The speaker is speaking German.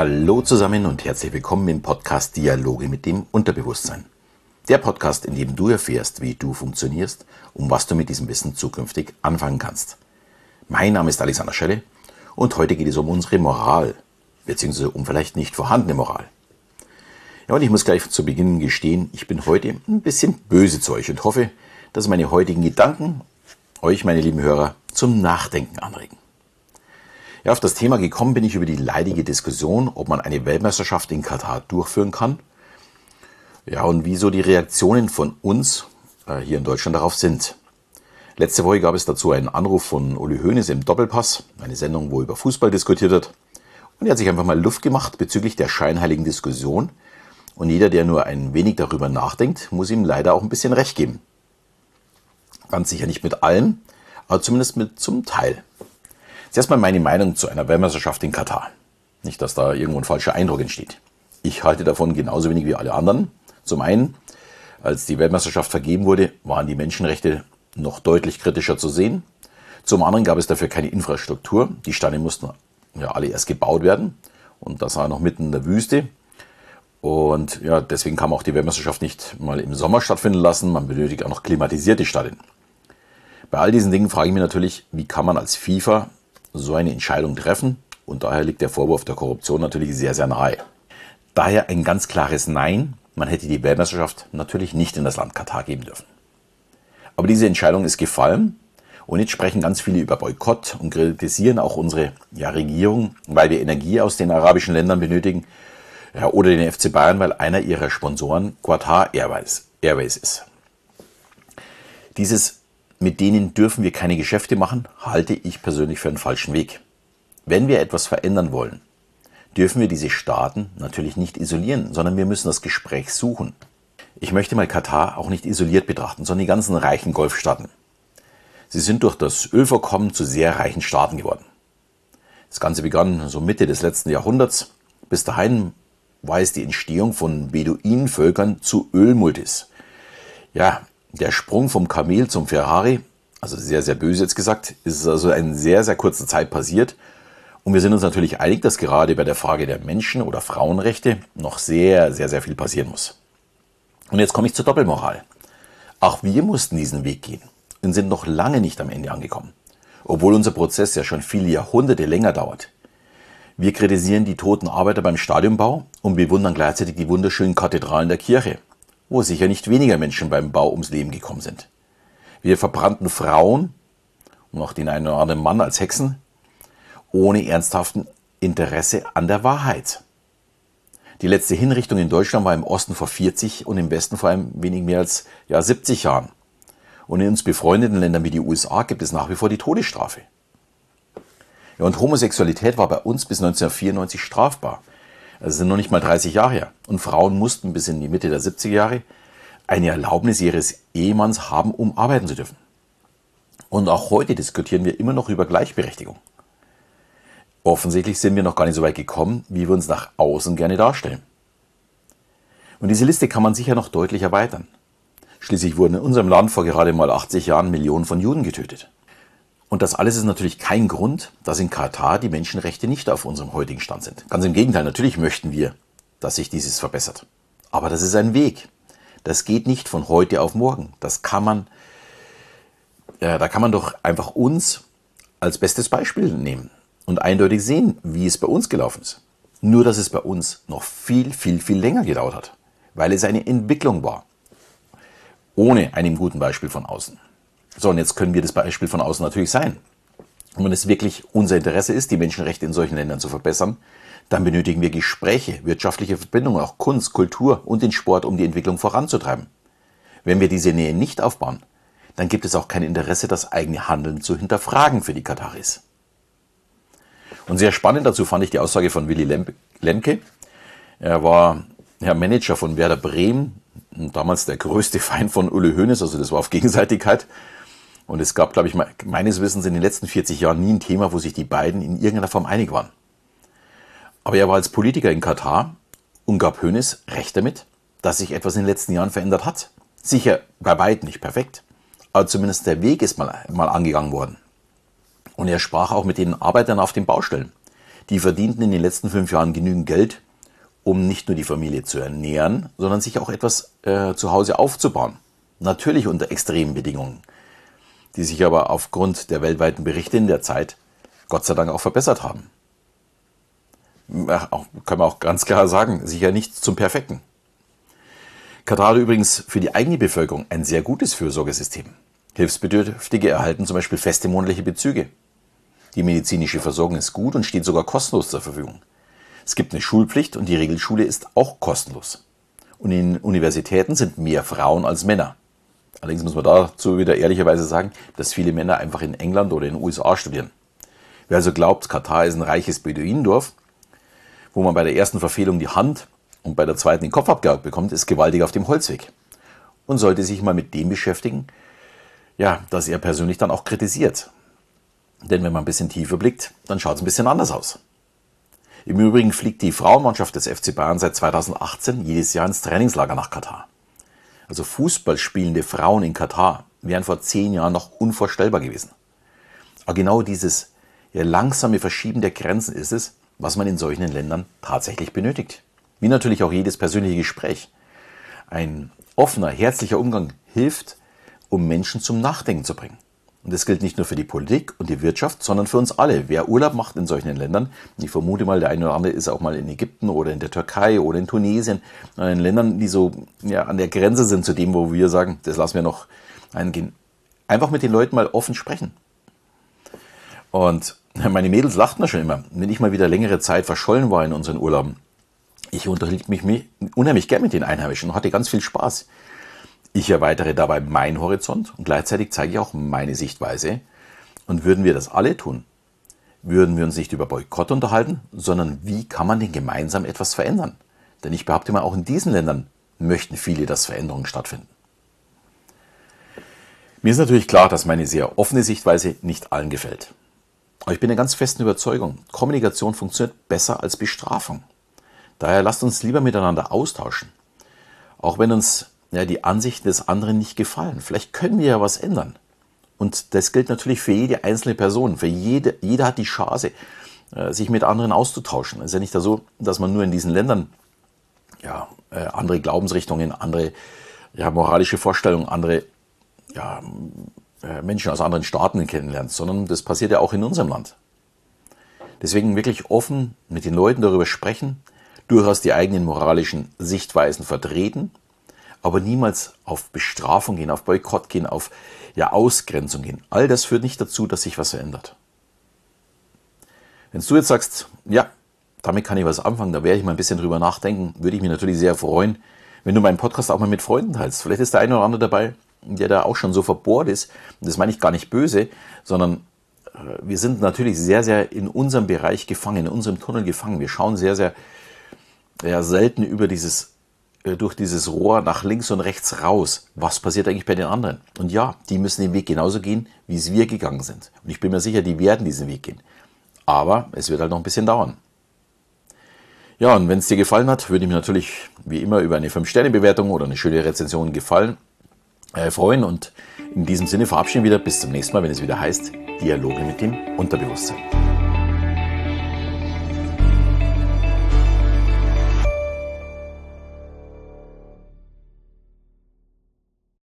Hallo zusammen und herzlich willkommen im Podcast Dialoge mit dem Unterbewusstsein. Der Podcast, in dem du erfährst, wie du funktionierst und was du mit diesem Wissen zukünftig anfangen kannst. Mein Name ist Alexander Schelle und heute geht es um unsere Moral, beziehungsweise um vielleicht nicht vorhandene Moral. Ja, und ich muss gleich zu Beginn gestehen, ich bin heute ein bisschen böse zu euch und hoffe, dass meine heutigen Gedanken euch, meine lieben Hörer, zum Nachdenken anregen. Ja, auf das Thema gekommen bin ich über die leidige Diskussion, ob man eine Weltmeisterschaft in Katar durchführen kann. Ja, und wieso die Reaktionen von uns äh, hier in Deutschland darauf sind. Letzte Woche gab es dazu einen Anruf von Uli Hoeneß im Doppelpass, eine Sendung, wo über Fußball diskutiert wird. Und er hat sich einfach mal Luft gemacht bezüglich der scheinheiligen Diskussion. Und jeder, der nur ein wenig darüber nachdenkt, muss ihm leider auch ein bisschen recht geben. Ganz sicher nicht mit allem, aber zumindest mit zum Teil. Zuerst mal meine Meinung zu einer Weltmeisterschaft in Katar. Nicht, dass da irgendwo ein falscher Eindruck entsteht. Ich halte davon genauso wenig wie alle anderen. Zum einen, als die Weltmeisterschaft vergeben wurde, waren die Menschenrechte noch deutlich kritischer zu sehen. Zum anderen gab es dafür keine Infrastruktur. Die Steine mussten ja alle erst gebaut werden. Und das war noch mitten in der Wüste. Und ja, deswegen kann man auch die Weltmeisterschaft nicht mal im Sommer stattfinden lassen. Man benötigt auch noch klimatisierte Stadien. Bei all diesen Dingen frage ich mich natürlich, wie kann man als FIFA so eine Entscheidung treffen. Und daher liegt der Vorwurf der Korruption natürlich sehr, sehr nahe. Daher ein ganz klares Nein. Man hätte die Weltmeisterschaft natürlich nicht in das Land Katar geben dürfen. Aber diese Entscheidung ist gefallen. Und jetzt sprechen ganz viele über Boykott und kritisieren auch unsere ja, Regierung, weil wir Energie aus den arabischen Ländern benötigen. Ja, oder den FC Bayern, weil einer ihrer Sponsoren Qatar Airways, Airways ist. Dieses mit denen dürfen wir keine Geschäfte machen, halte ich persönlich für einen falschen Weg. Wenn wir etwas verändern wollen, dürfen wir diese Staaten natürlich nicht isolieren, sondern wir müssen das Gespräch suchen. Ich möchte mal Katar auch nicht isoliert betrachten, sondern die ganzen reichen Golfstaaten. Sie sind durch das Ölvorkommen zu sehr reichen Staaten geworden. Das Ganze begann so Mitte des letzten Jahrhunderts. Bis dahin war es die Entstehung von Beduinenvölkern zu Ölmultis. Ja, der Sprung vom Kamel zum Ferrari, also sehr, sehr böse jetzt gesagt, ist also in sehr, sehr kurzer Zeit passiert. Und wir sind uns natürlich einig, dass gerade bei der Frage der Menschen- oder Frauenrechte noch sehr, sehr, sehr viel passieren muss. Und jetzt komme ich zur Doppelmoral. Auch wir mussten diesen Weg gehen und sind noch lange nicht am Ende angekommen, obwohl unser Prozess ja schon viele Jahrhunderte länger dauert. Wir kritisieren die toten Arbeiter beim Stadionbau und bewundern gleichzeitig die wunderschönen Kathedralen der Kirche wo sicher nicht weniger Menschen beim Bau ums Leben gekommen sind. Wir verbrannten Frauen und auch den einen oder anderen Mann als Hexen ohne ernsthaften Interesse an der Wahrheit. Die letzte Hinrichtung in Deutschland war im Osten vor 40 und im Westen vor einem wenig mehr als ja, 70 Jahren. Und in uns befreundeten Ländern wie die USA gibt es nach wie vor die Todesstrafe. Ja, und Homosexualität war bei uns bis 1994 strafbar. Das sind noch nicht mal 30 Jahre her. Und Frauen mussten bis in die Mitte der 70er Jahre eine Erlaubnis ihres Ehemanns haben, um arbeiten zu dürfen. Und auch heute diskutieren wir immer noch über Gleichberechtigung. Offensichtlich sind wir noch gar nicht so weit gekommen, wie wir uns nach außen gerne darstellen. Und diese Liste kann man sicher noch deutlich erweitern. Schließlich wurden in unserem Land vor gerade mal 80 Jahren Millionen von Juden getötet. Und das alles ist natürlich kein Grund, dass in Katar die Menschenrechte nicht auf unserem heutigen Stand sind. Ganz im Gegenteil, natürlich möchten wir, dass sich dieses verbessert. Aber das ist ein Weg. Das geht nicht von heute auf morgen. Das kann man, äh, da kann man doch einfach uns als bestes Beispiel nehmen und eindeutig sehen, wie es bei uns gelaufen ist. Nur, dass es bei uns noch viel, viel, viel länger gedauert hat, weil es eine Entwicklung war. Ohne einem guten Beispiel von außen. So, und jetzt können wir das Beispiel von außen natürlich sein. Und wenn es wirklich unser Interesse ist, die Menschenrechte in solchen Ländern zu verbessern, dann benötigen wir Gespräche, wirtschaftliche Verbindungen, auch Kunst, Kultur und den Sport, um die Entwicklung voranzutreiben. Wenn wir diese Nähe nicht aufbauen, dann gibt es auch kein Interesse, das eigene Handeln zu hinterfragen für die Kataris. Und sehr spannend dazu fand ich die Aussage von Willy Lemke. Er war ja, Manager von Werder Bremen, damals der größte Feind von Ulle Hoeneß, also das war auf Gegenseitigkeit. Und es gab, glaube ich, meines Wissens in den letzten 40 Jahren nie ein Thema, wo sich die beiden in irgendeiner Form einig waren. Aber er war als Politiker in Katar und gab Hönes recht damit, dass sich etwas in den letzten Jahren verändert hat. Sicher bei weitem nicht perfekt, aber zumindest der Weg ist mal, mal angegangen worden. Und er sprach auch mit den Arbeitern auf den Baustellen, Die verdienten in den letzten fünf Jahren genügend Geld, um nicht nur die Familie zu ernähren, sondern sich auch etwas äh, zu Hause aufzubauen. Natürlich unter extremen Bedingungen, die sich aber aufgrund der weltweiten Berichte in der Zeit Gott sei Dank auch verbessert haben. Auch, kann man auch ganz klar sagen, sicher nicht zum Perfekten. Katar hat übrigens für die eigene Bevölkerung ein sehr gutes Fürsorgesystem. Hilfsbedürftige erhalten zum Beispiel feste monatliche Bezüge. Die medizinische Versorgung ist gut und steht sogar kostenlos zur Verfügung. Es gibt eine Schulpflicht und die Regelschule ist auch kostenlos. Und in Universitäten sind mehr Frauen als Männer. Allerdings muss man dazu wieder ehrlicherweise sagen, dass viele Männer einfach in England oder in den USA studieren. Wer also glaubt, Katar ist ein reiches Beduinendorf, wo man bei der ersten Verfehlung die Hand und bei der zweiten den Kopf abgehakt bekommt, ist gewaltig auf dem Holzweg. Und sollte sich mal mit dem beschäftigen, ja, dass er persönlich dann auch kritisiert. Denn wenn man ein bisschen tiefer blickt, dann schaut es ein bisschen anders aus. Im Übrigen fliegt die Frauenmannschaft des FC Bayern seit 2018 jedes Jahr ins Trainingslager nach Katar. Also Fußball spielende Frauen in Katar wären vor zehn Jahren noch unvorstellbar gewesen. Aber genau dieses ja, langsame Verschieben der Grenzen ist es, was man in solchen Ländern tatsächlich benötigt. Wie natürlich auch jedes persönliche Gespräch. Ein offener, herzlicher Umgang hilft, um Menschen zum Nachdenken zu bringen. Und das gilt nicht nur für die Politik und die Wirtschaft, sondern für uns alle. Wer Urlaub macht in solchen Ländern, ich vermute mal, der eine oder andere ist auch mal in Ägypten oder in der Türkei oder in Tunesien, in Ländern, die so ja, an der Grenze sind zu dem, wo wir sagen, das lassen wir noch eingehen. Einfach mit den Leuten mal offen sprechen. Und meine Mädels lachten da schon immer, wenn ich mal wieder längere Zeit verschollen war in unseren Urlauben. Ich unterhielt mich unheimlich gern mit den Einheimischen und hatte ganz viel Spaß. Ich erweitere dabei meinen Horizont und gleichzeitig zeige ich auch meine Sichtweise. Und würden wir das alle tun, würden wir uns nicht über Boykott unterhalten, sondern wie kann man denn gemeinsam etwas verändern? Denn ich behaupte mal, auch in diesen Ländern möchten viele, dass Veränderungen stattfinden. Mir ist natürlich klar, dass meine sehr offene Sichtweise nicht allen gefällt. Aber ich bin der ganz festen Überzeugung, Kommunikation funktioniert besser als Bestrafung. Daher lasst uns lieber miteinander austauschen. Auch wenn uns ja, die Ansichten des anderen nicht gefallen. Vielleicht können wir ja was ändern. Und das gilt natürlich für jede einzelne Person. Für jede, jeder hat die Chance, äh, sich mit anderen auszutauschen. Es ist ja nicht so, dass man nur in diesen Ländern ja, äh, andere Glaubensrichtungen, andere ja, moralische Vorstellungen, andere ja, äh, Menschen aus anderen Staaten kennenlernt, sondern das passiert ja auch in unserem Land. Deswegen wirklich offen mit den Leuten darüber sprechen, durchaus die eigenen moralischen Sichtweisen vertreten aber niemals auf Bestrafung gehen, auf Boykott gehen, auf ja, Ausgrenzung gehen. All das führt nicht dazu, dass sich was verändert. Wenn du jetzt sagst, ja, damit kann ich was anfangen, da werde ich mal ein bisschen drüber nachdenken, würde ich mich natürlich sehr freuen, wenn du meinen Podcast auch mal mit Freunden teilst. Vielleicht ist der eine oder andere dabei, der da auch schon so verbohrt ist. Und das meine ich gar nicht böse, sondern äh, wir sind natürlich sehr, sehr in unserem Bereich gefangen, in unserem Tunnel gefangen. Wir schauen sehr, sehr ja, selten über dieses durch dieses Rohr nach links und rechts raus. Was passiert eigentlich bei den anderen? Und ja, die müssen den Weg genauso gehen, wie es wir gegangen sind. Und ich bin mir sicher, die werden diesen Weg gehen. Aber es wird halt noch ein bisschen dauern. Ja, und wenn es dir gefallen hat, würde ich mich natürlich wie immer über eine 5-Sterne-Bewertung oder eine schöne Rezension gefallen äh, freuen. Und in diesem Sinne verabschieden wir wieder bis zum nächsten Mal, wenn es wieder heißt Dialoge mit dem Unterbewusstsein.